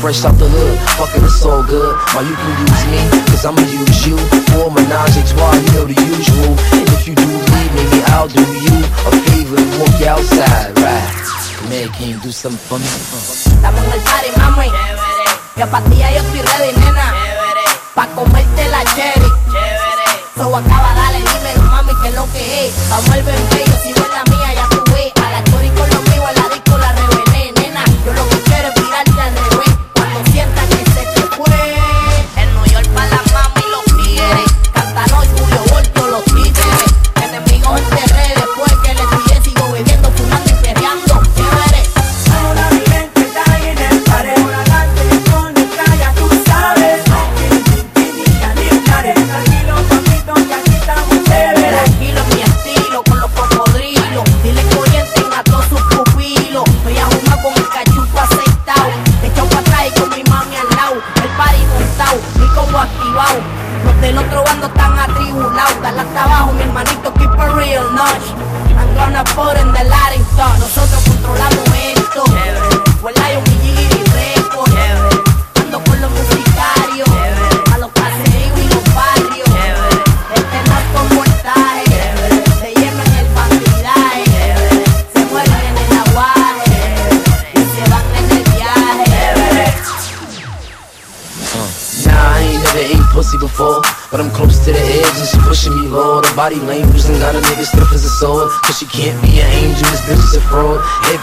fresh out the hood. fucking it's all good. Why you can use me, cause I'ma use you. For menage a trois, you know the usual. And if you do leave, maybe I'll do you a favor and walk you outside, right? Man, can you do something for me? Estamos en el party, mami. Ya para ti ya yo estoy ready, nena. Pa' comerte la cherry. So acaba, dale, dímelo, mami, que lo que es. Vamos al bebé.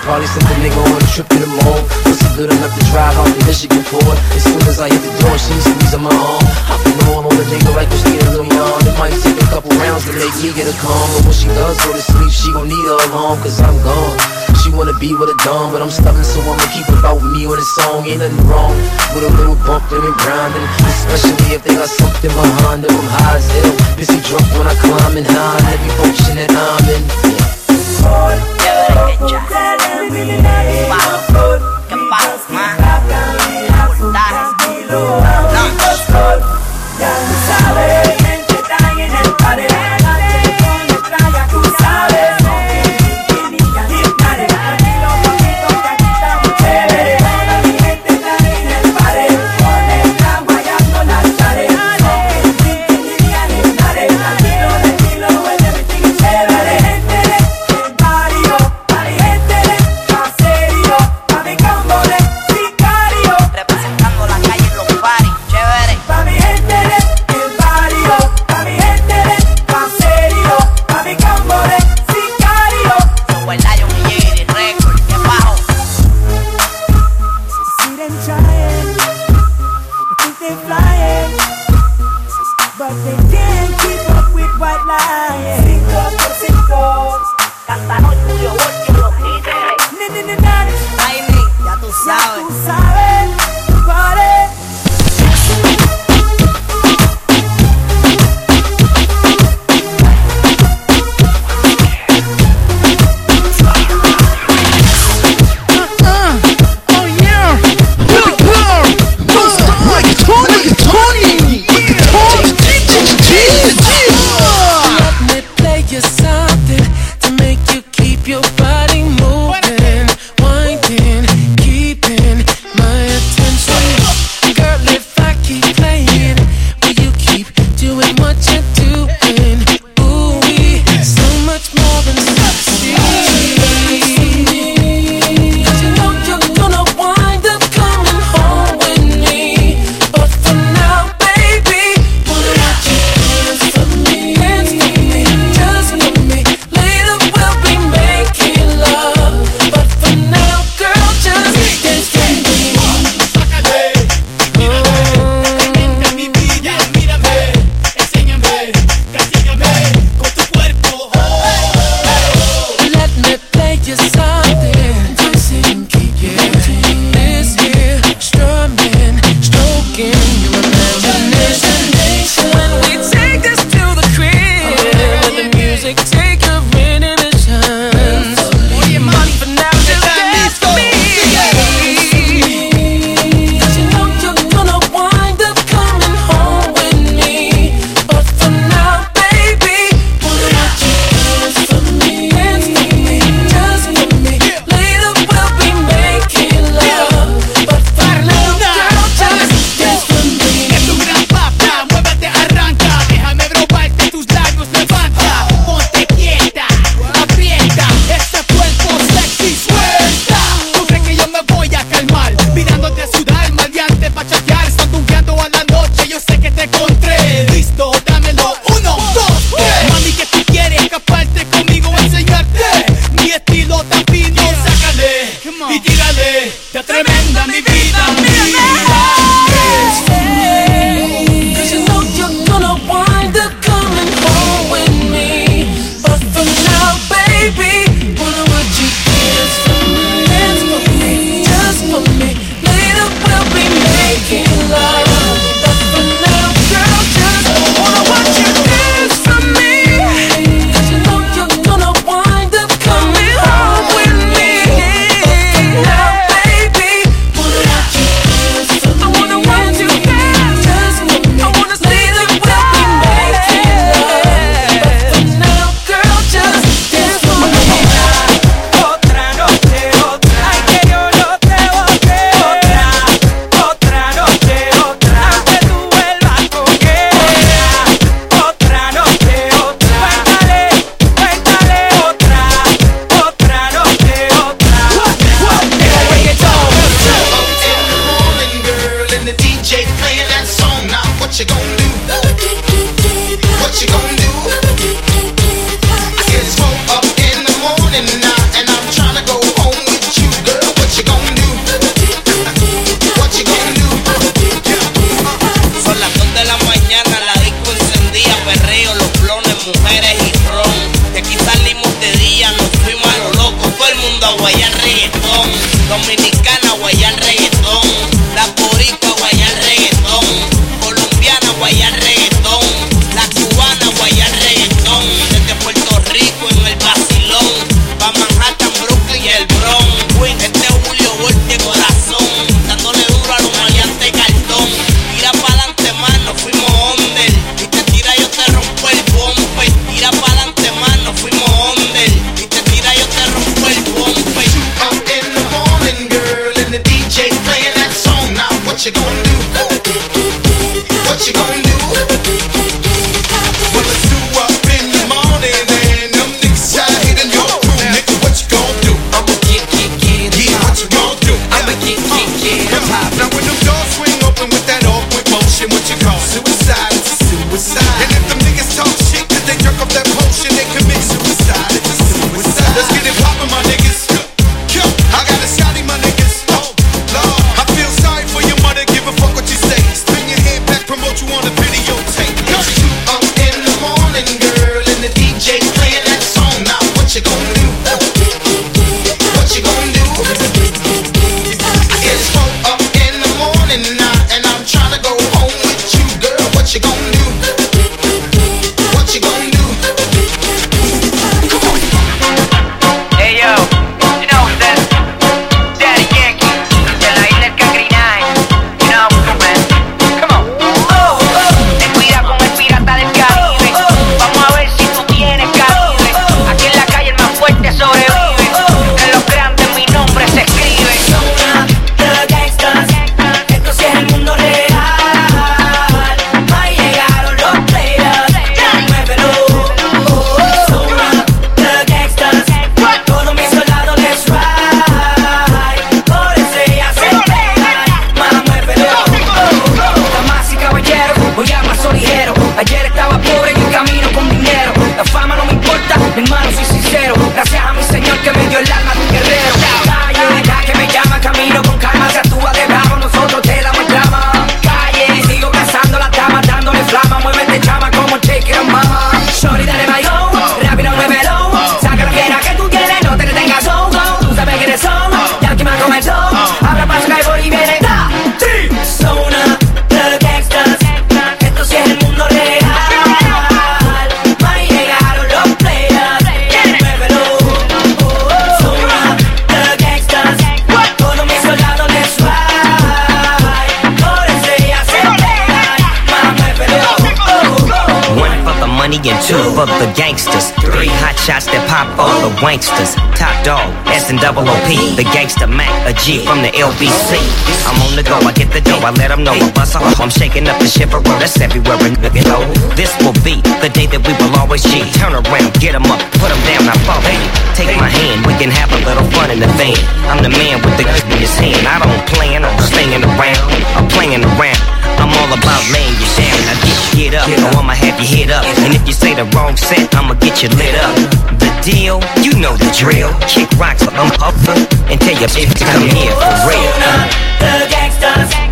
Probably sent the nigga on a trip to the mall Was good enough to drive out to Michigan for As soon as I hit the door, she squeezing my arm I feel all on the nigga like you see a little yawn It might take a couple rounds to make me get a calm But when she does go to sleep, she gon' need her alarm Cause I'm gone she wanna be with a dumb, but I'm stubborn, so I'ma keep about me on the song. Ain't nothing wrong with a little bumping and grinding, especially if they got something behind them. I'm high as hell, busy drunk when I climb and high. videotape. of the gangsters. Three hot shots that pop all the wanksters. Top dog, S and double OP. The gangster Mac, a G from the LBC. I'm on the go, I get the dough, I let them know. I bust off, I'm shaking up the shiver, that's everywhere in the low. This will be the day that we will always G. Turn around, get them up, put them down, I fall. Hey, take my hand, we can have a little fun in the van. I'm the man with the in his hand. I don't plan on slinging around, I'm playing around. I'm all about laying you down. I get you get up, or I'ma have you hit up. And if you say the wrong set, I'ma get you lit up. The deal, you know the drill. Kick rocks, but I'm up and tell your bitch to come here for real. The gangsters.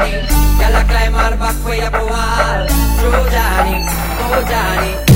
Oh Johnny Gal a climb her back for your wall True Johnny, oh Johnny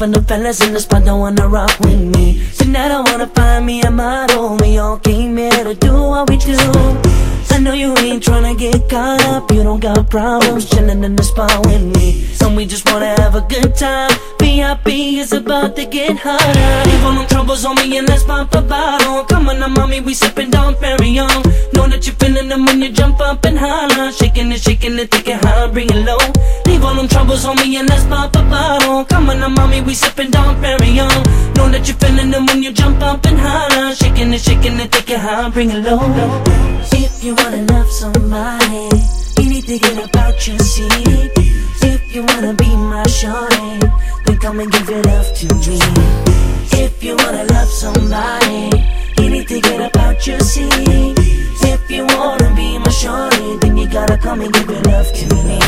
from the fellas in the spot, don't wanna rock with me. Tonight I wanna find me a model. We all came here to do what we do. I know you ain't tryna get caught up. You don't got problems chilling in the spot with me. And we just wanna have a good time. VIP is about to get hotter. Leave all them troubles on me and let's pop a bottle. Come on now, mommy, we sippin' Dom Perignon. Know that you're feeling them when you jump up and holler. Shaking it, shaking it, thinking high, bring it low. All them troubles on me and pop a bottle. Come on now, mommy, we sippin' Dom Perignon. Know that you're feeling them when you jump up and holler. Shaking it, shaking it, thinking high, bring it low. If you wanna love somebody, you need to get about your seat. If you wanna be my shorty, then come and give your love to me. If you wanna love somebody, you need to get about your seat. If you wanna be my shorty, then you gotta come and give your love to me.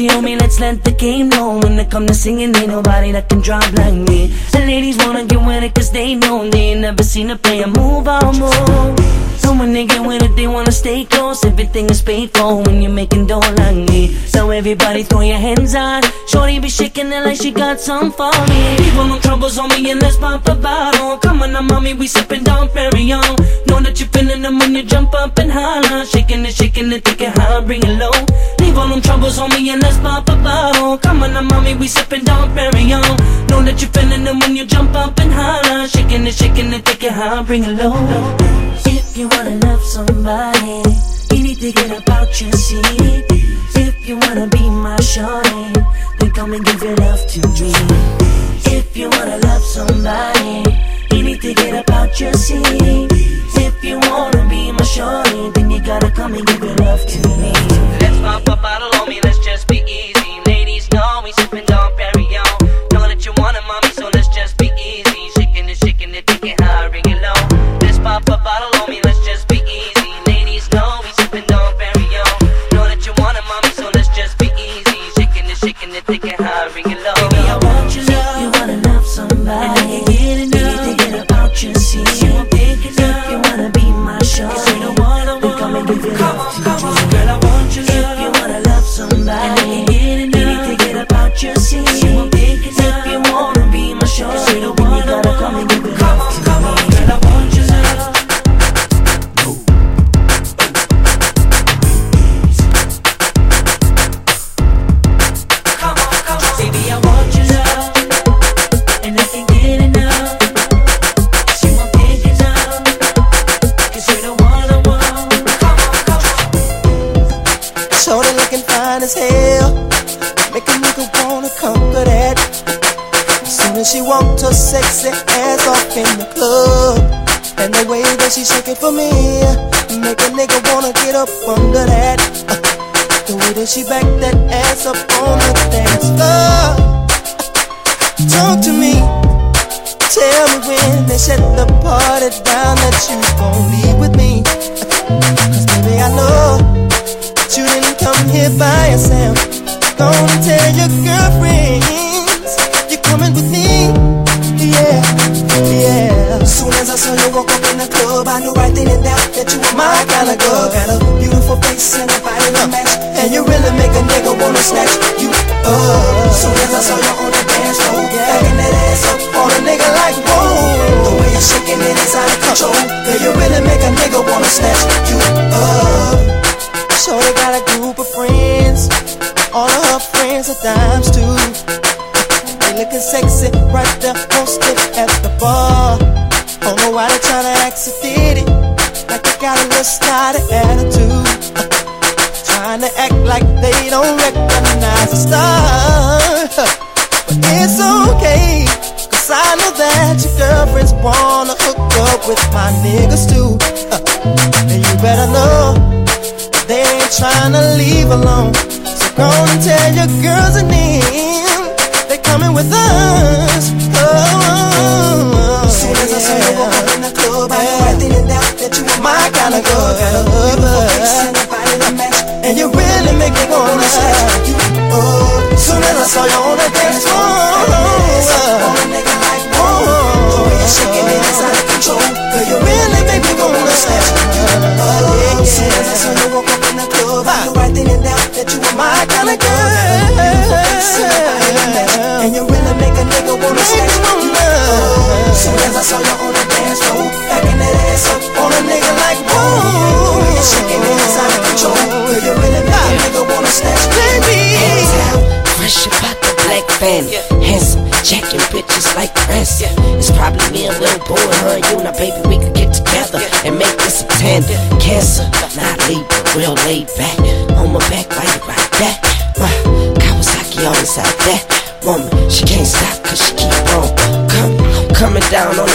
Easy on me, let's let the game know. When it come to singing, ain't nobody that can drop like me. The ladies wanna get with it cause they know they ain't never seen a player move out more. So when they get with it, they wanna stay close. Everything is paid for when you're making dough like me. So everybody throw your hands on. Shorty be shaking it like she got some for me. Leave all no troubles on me and let's pop a bottle. Come on now, mommy, we sippin' Dom Perignon. Know that you're feeling them when you jump up and holler. Shaking it, shaking it, thinking high, bring it low. Leave all them troubles on me and let's pop a bottle. Come on now, mommy, we sippin' Dom Perignon. Know that you're feeling them when you jump up and holler. Shaking it, shaking it, thinking high, bring it low. If you wanna love somebody, you need to get about your seat. If you wanna be my shorty, then come and give your love to me. If you wanna love somebody, you need to get about your seat. If you wanna be my shorty, then you gotta come and give your love to me. Let's pop a bottle on me, let's just be easy. Ladies know we sippin' Dom Perignon. Know that you want it, shaking she walked her sexy ass off in the club. And the way that she shake it for me. Make a nigga wanna get up under that. Uh, the way that she back that ass up on the dance floor. Talk to me. Tell me when they shut the party down that you gon' leave with me.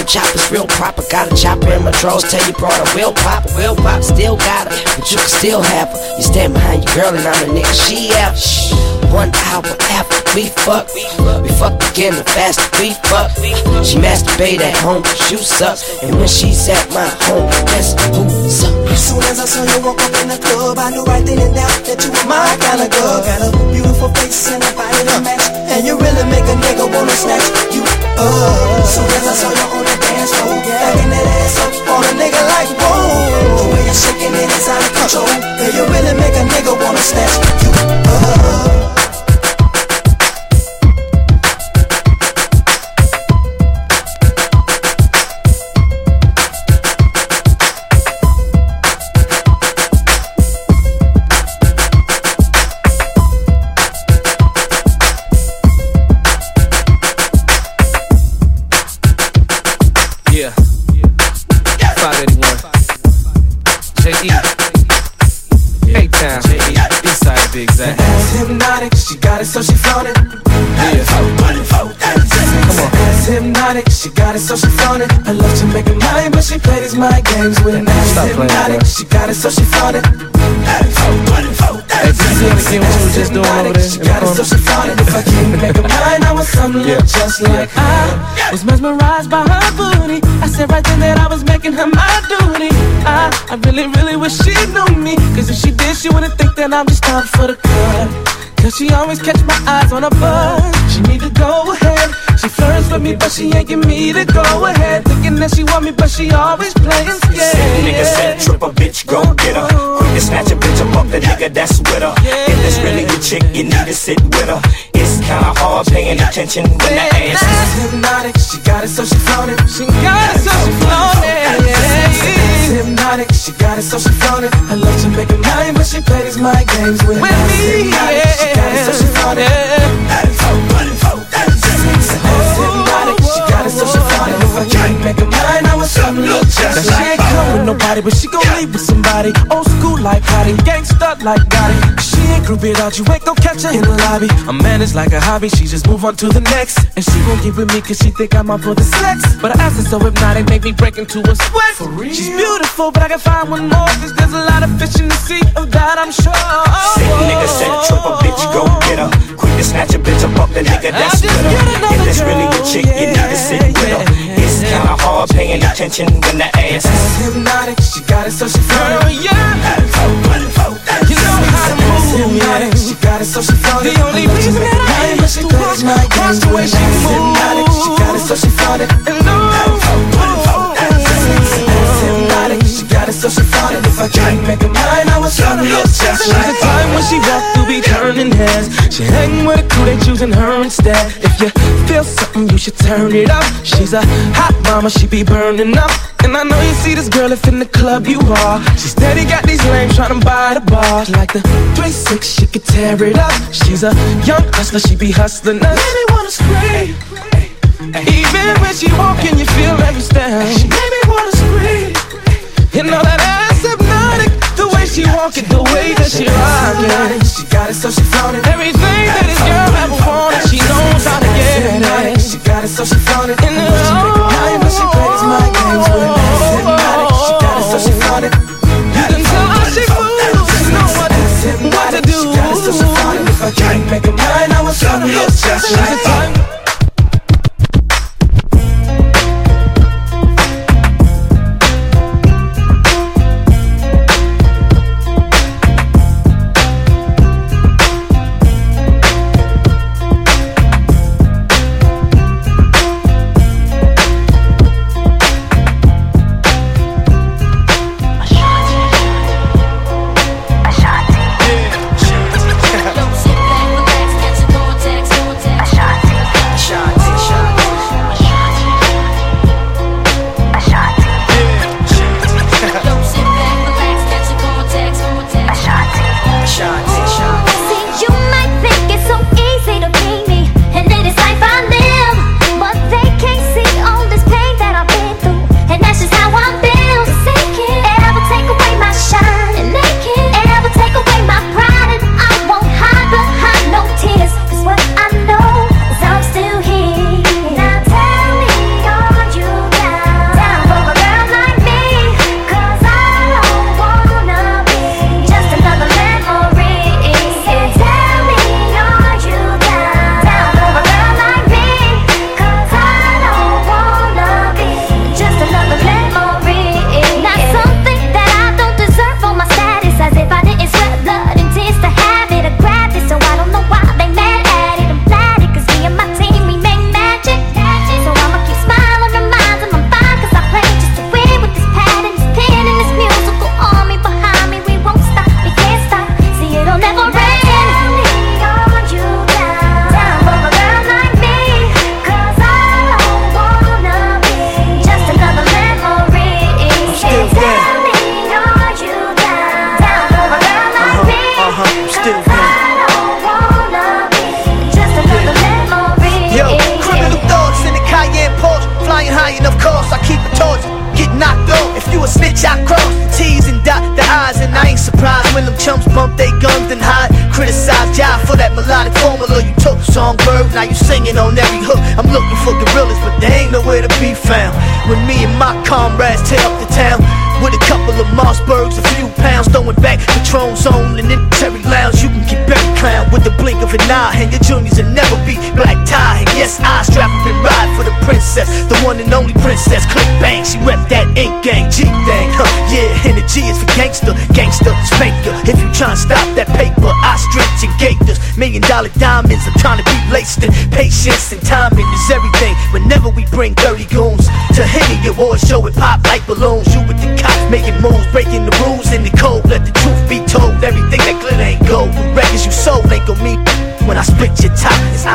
Choppers, real proper. Got a chopper in my drawers, tell you brought a real pop, real pop. Still got her, but you can still have her. You stand behind your girl and I'm the nigga she out. One hour after we fuck, we fuck again the faster we fuck. She masturbate at home, you suck. And when she's at my home, that's who's up? As soon as I saw you walk up in the club, I knew right then and there that you were my kind of girl. Got a beautiful face and a body to match, and you really make a nigga wanna snatch you up. Soon as I saw you on the dance floor, backing that ass up on a nigga like whoa. The way you're shaking it is out of control. Girl, you really make a nigga wanna snatch you up. Yeah. She got it so she flaunt it. I love to make her mine, but she plays my games with an ass hypnotic. She got it so she flaunt it. Hey, you see anything what you just doing over there She got it so she flaunt it. If I can't make her mine, I want something Yeah. look just like I was mesmerized by her booty. I said right then that I was making her my duty. I, I really, really wish she knew me. Cause if she did, she wouldn't think that I'm just out for the cut. Cause she always catch my eyes on a buzz. She need to go ahead. She flirts with me, but she ain't give me the go ahead. Thinking that she want me, but she always playing scared. Nigga said trip a bitch, go get her. Quick to snatch a bitch I'm up the nigga that's with her. If it's really your chick, you need to sit with her. It's kinda hard paying attention when the ass Ass hypnotic, she got it so she it. She got it so she it. Ass hypnotic, she got it so she it. I love to make her mine, but she plays my games with, With me, hypnotic, She got it so she flaunt it. She got it so she it. If I can't make her mine, I want something look just She like ain't come with nobody, but she gon' leave with somebody. Old school like Gotti, gangsta like Gotti. She ain't groupie out, you ain't gon' catch her in the lobby. A man is like a hobby, she just move on to the next. And she won't get with me cause she think I'm out for the sex. But I ask her ass is so hypnotic, make me break into a sweat. For real? She's beautiful, but I can find one more cause there's a lot of fish in the sea, of that I'm sure. Sick nigga said trip a bitch, go get her. Quick to snatch a bitch up off the nigga that's with her. If it's really your chick, paying attention when the ass Ass hypnotic, she got it so she flaunt it. yeah. You know how to move, hypnotic, yeah. she got it so she flaunt it. The only choosing her instead. If you feel something, you should turn it up. She's a hot mama, she be burning up. And I know you see this girl if in the club you are. She steady got these lames trying to buy the bar. Like the 3-6, she could tear it up. She's a young hustler, she be hustling us. Made me wanna scream. Even when she walking, you feel every step. She made me wanna scream. You know that the way she walk it, the way that she rock it. She got it so she flaunt it. Everything that this girl ever wanted, she knows how to get it. She got it so she flaunt it. In the I love to make her mine, but she plays my games with. She got it so she flaunt it. You can tell how she moves, she know what, what to do. She got it so she flaunt it. If I can't make her mine, I want something look just like for nine, and your juniors will never be black tie. And yes, I strap up and ride for the princess, the one and only princess. Click bang, she rep that ink gang, G thing. Huh, yeah, and the G is for gangster, gangster, spanker. If you try and stop that paper, I stretch and gators. Million dollar diamonds, I'm trying to be laced in. Patience and timing is everything. Whenever we bring dirty goons to Henny Awards, show it pop like balloons. You with the cops making moves, breaking the rules in the cold, let the split your top. Cause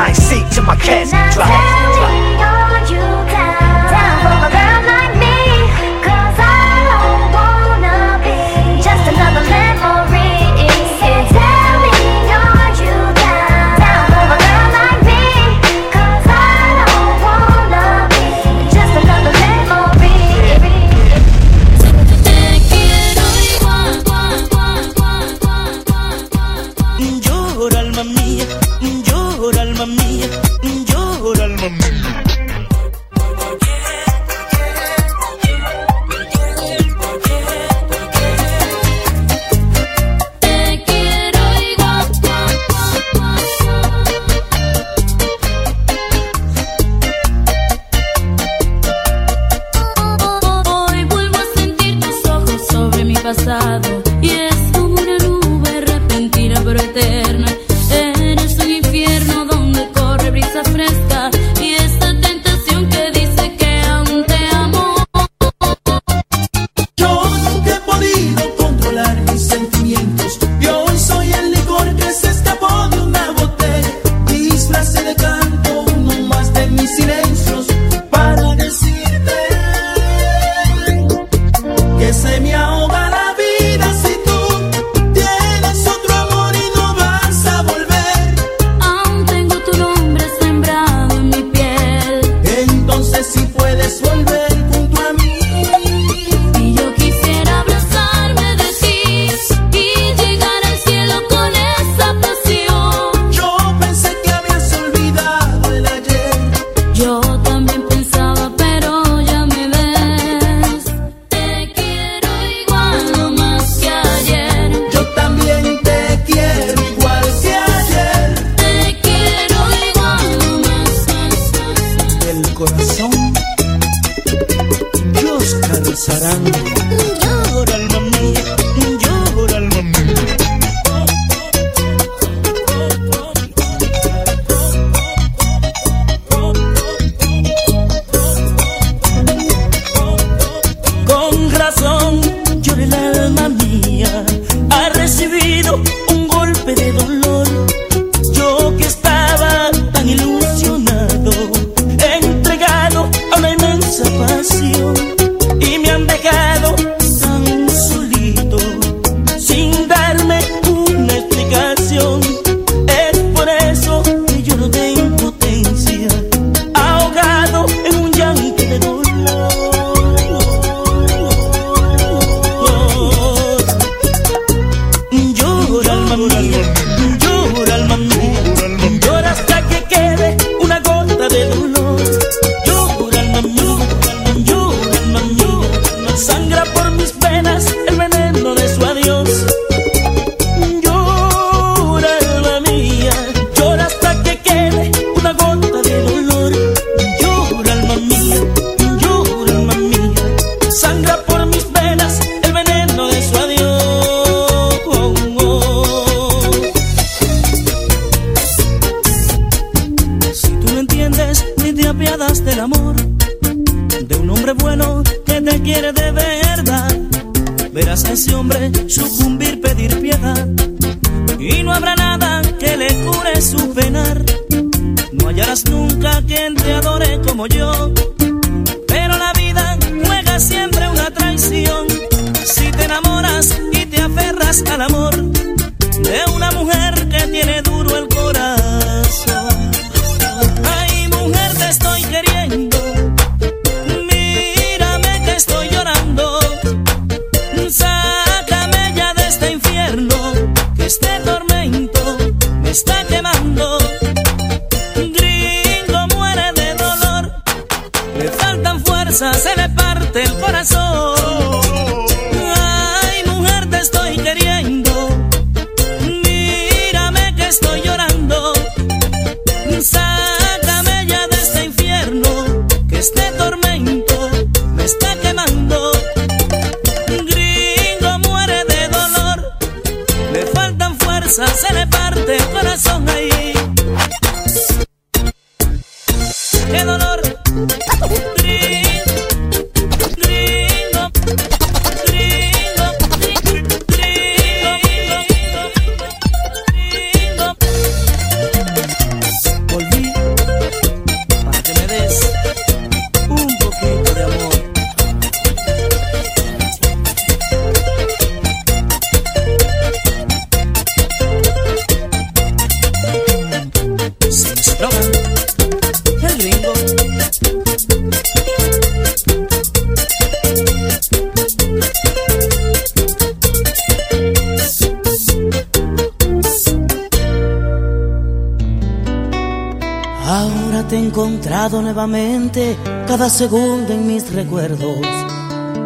segundo en mis recuerdos.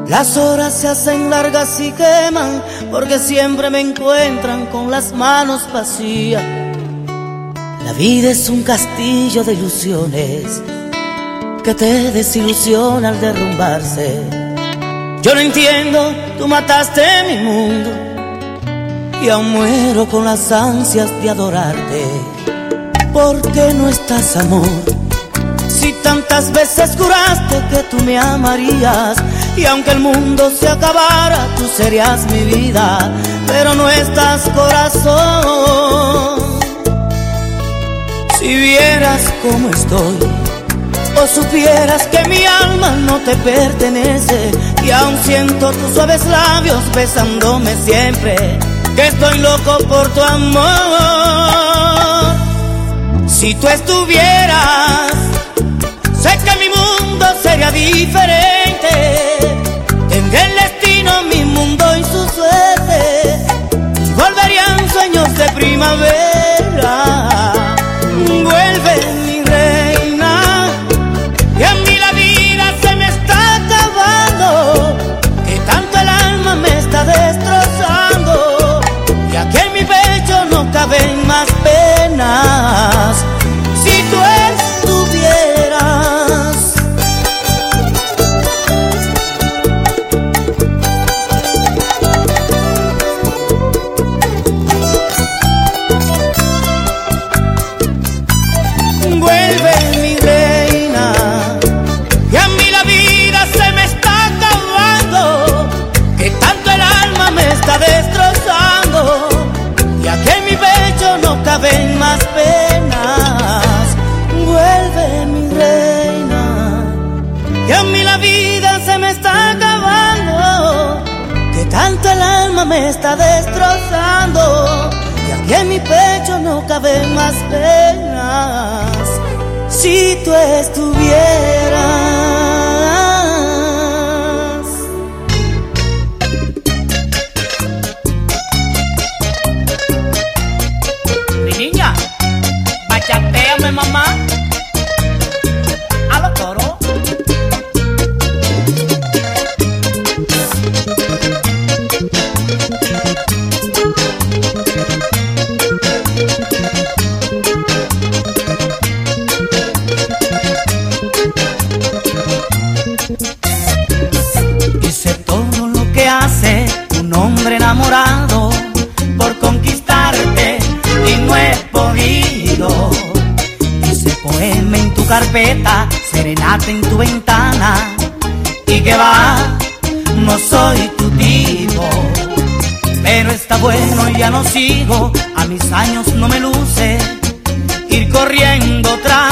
Las horas se hacen largas y queman, porque siempre me encuentran con las manos vacías. La vida es un castillo de ilusiones que te desilusiona al derrumbarse. Yo no entiendo, tú mataste mi mundo y aún muero con las ansias de adorarte. ¿Por qué no estás, amor? Tantas veces juraste que tú me amarías y aunque el mundo se acabara, tú serías mi vida, pero no estás, corazón. Si vieras cómo estoy, o supieras que mi alma no te pertenece, y aún siento tus suaves labios besándome siempre, que estoy loco por tu amor. Si tú estuvieras, sé que mi mundo sería diferente. Tendré el destino, mi mundo y su suerte. Volverían sueños de primavera. Me está destrozando, y aquí en mi pecho no caben más penas. Si tú estuvieras. En tu ventana y que va, no soy tu tipo. Pero está bueno y ya no sigo, a mis años no me luce ir corriendo tras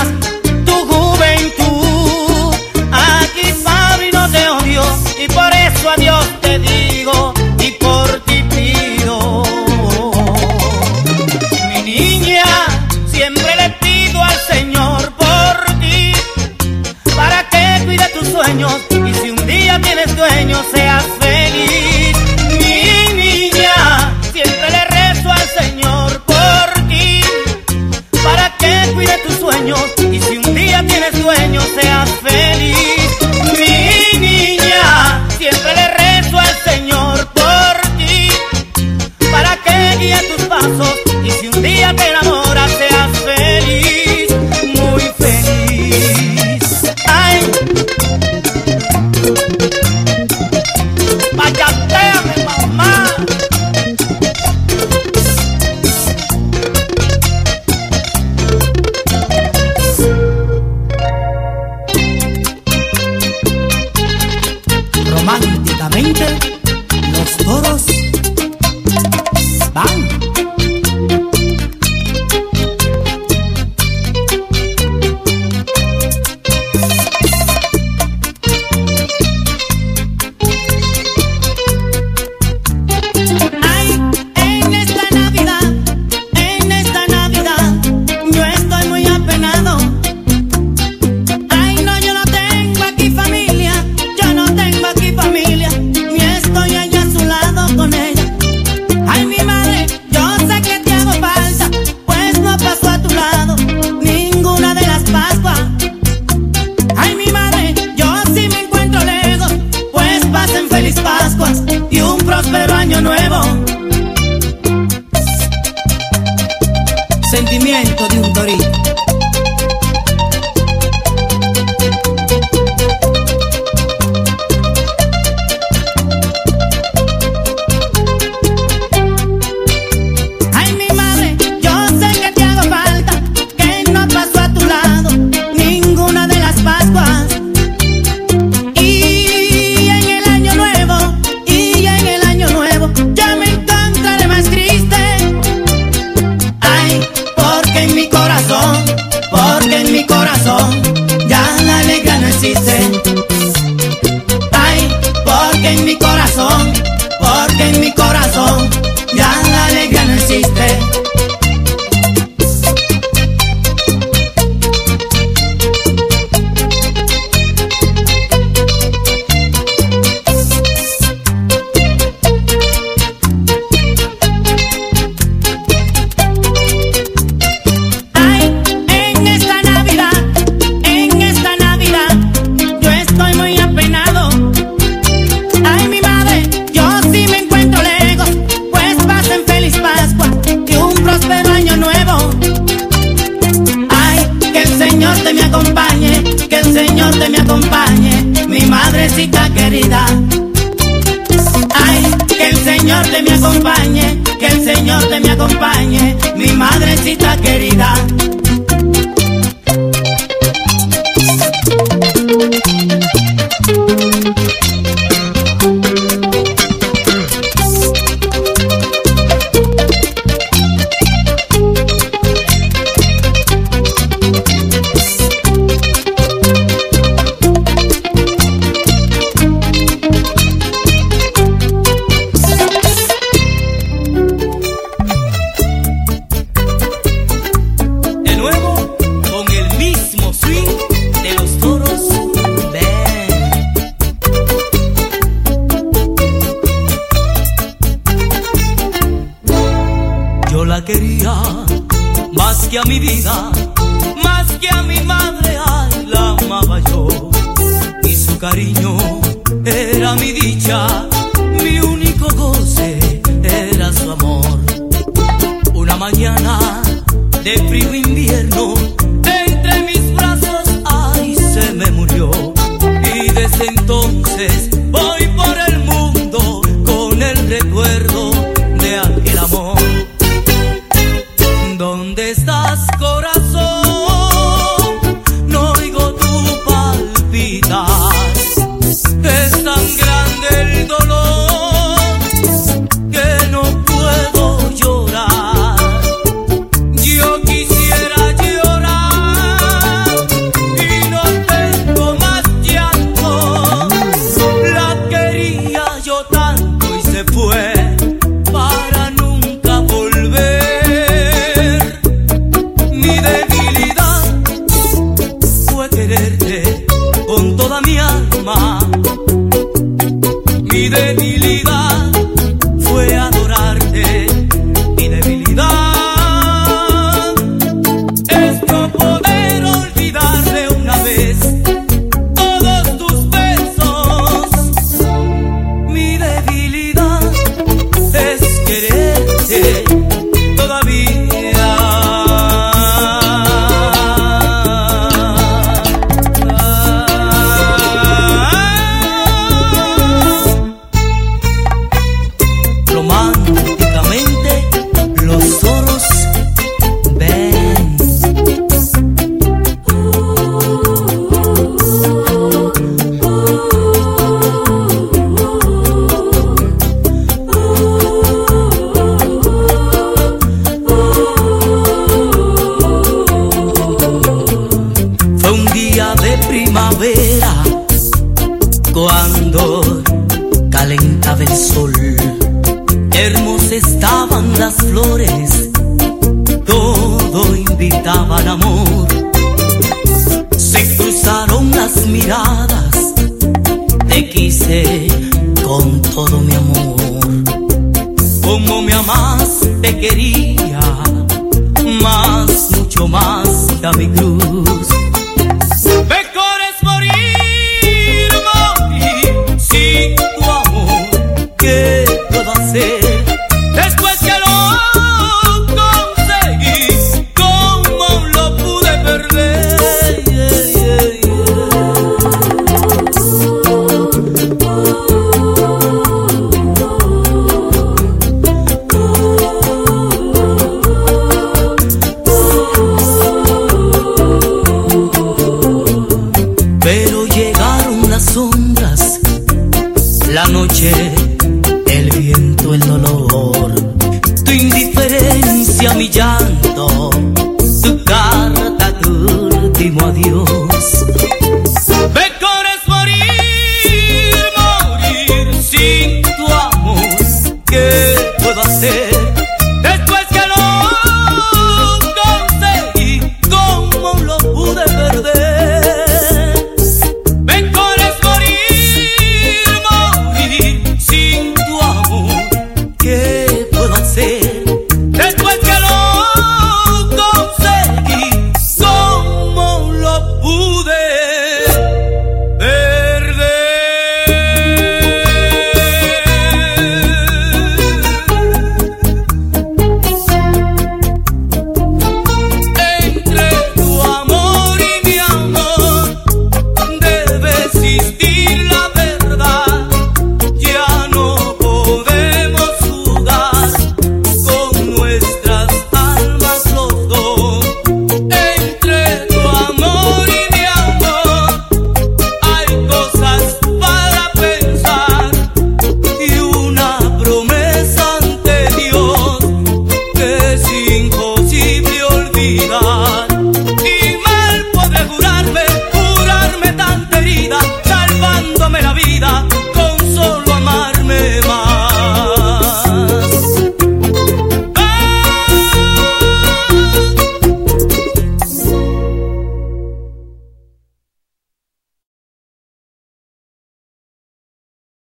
más que a mi vida, más que a mi madre, ay, la amaba yo. Y su cariño era mi dicha, mi único goce era su amor. Una mañana de frío invierno, entre mis brazos, ay, se me murió. Y desde entonces como me amas te quería, más, mucho más que mi cruz.